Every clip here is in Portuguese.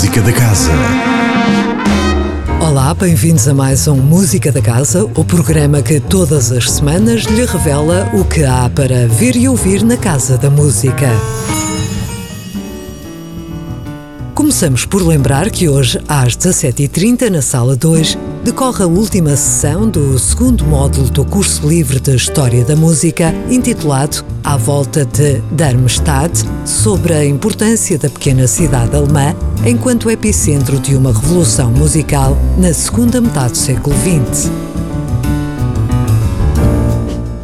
Música da Casa. Olá, bem-vindos a mais um Música da Casa, o programa que todas as semanas lhe revela o que há para ver e ouvir na Casa da Música. Começamos por lembrar que hoje, às 17h30, na Sala 2, decorre a última sessão do segundo módulo do curso livre de História da Música, intitulado À Volta de Darmstadt, sobre a importância da pequena cidade alemã enquanto epicentro de uma revolução musical na segunda metade do século XX.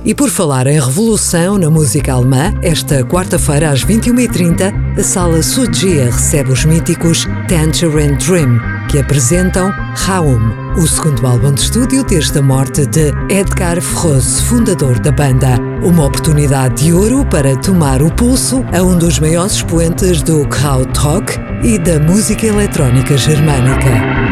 E por falar em revolução na música alemã, esta quarta-feira às 21h30, a Sala Sudia recebe os míticos Tangerine Dream, que apresentam Raum, o segundo álbum de estúdio desde a morte de Edgar Froese, fundador da banda. Uma oportunidade de ouro para tomar o pulso a um dos maiores expoentes do Krautrock e da música eletrónica germânica.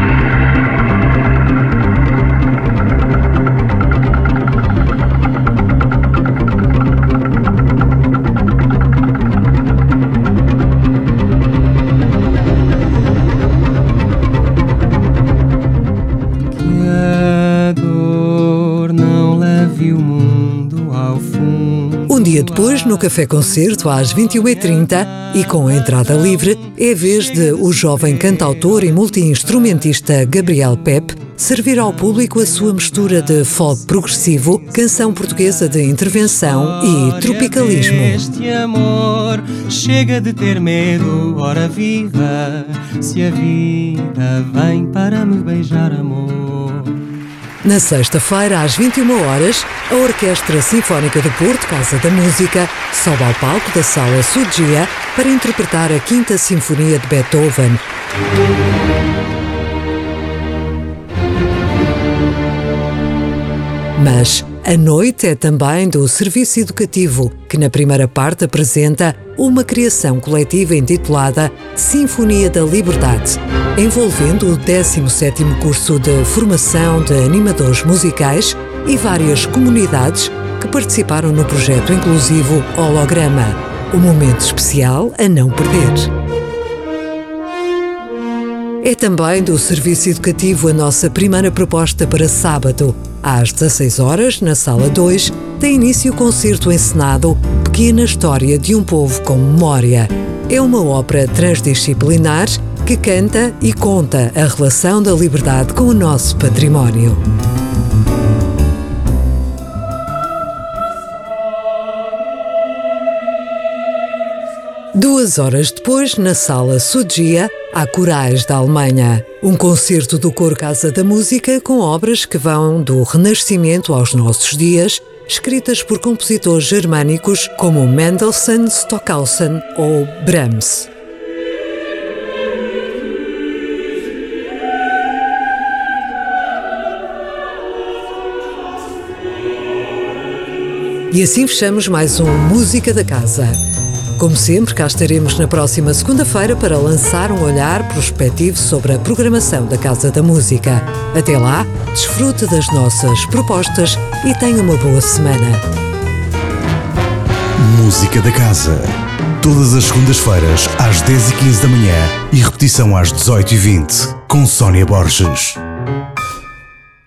Dia depois, no Café Concerto, às 21h30 e com a entrada livre, é vez de o jovem cantautor e multi-instrumentista Gabriel Pep servir ao público a sua mistura de folk progressivo, canção portuguesa de intervenção e tropicalismo. Este amor chega de ter medo, ora viva, se a vida vem para me beijar amor. Na sexta-feira, às 21 horas, a Orquestra Sinfónica do Porto, Casa da Música, sobe ao palco da Sala Sudia para interpretar a Quinta Sinfonia de Beethoven. Mas a noite é também do Serviço Educativo, que na primeira parte apresenta uma criação coletiva intitulada Sinfonia da Liberdade, envolvendo o 17º curso de formação de animadores musicais e várias comunidades que participaram no projeto inclusivo Holograma, um momento especial a não perder. É também do Serviço Educativo a nossa primeira proposta para sábado. Às 16 horas, na Sala 2, tem início o concerto encenado Pequena História de um Povo com Memória. É uma ópera transdisciplinar que canta e conta a relação da liberdade com o nosso património. Duas horas depois, na Sala Sudia, há Corais da Alemanha. Um concerto do Coro Casa da Música com obras que vão do Renascimento aos nossos dias, escritas por compositores germânicos como Mendelssohn, Stockhausen ou Brahms. E assim fechamos mais um Música da Casa. Como sempre, cá estaremos na próxima segunda-feira para lançar um olhar prospectivo sobre a programação da Casa da Música. Até lá, desfrute das nossas propostas e tenha uma boa semana. Música da Casa. Todas as segundas-feiras, às 10h15 da manhã e repetição às 18h20, com Sónia Borges.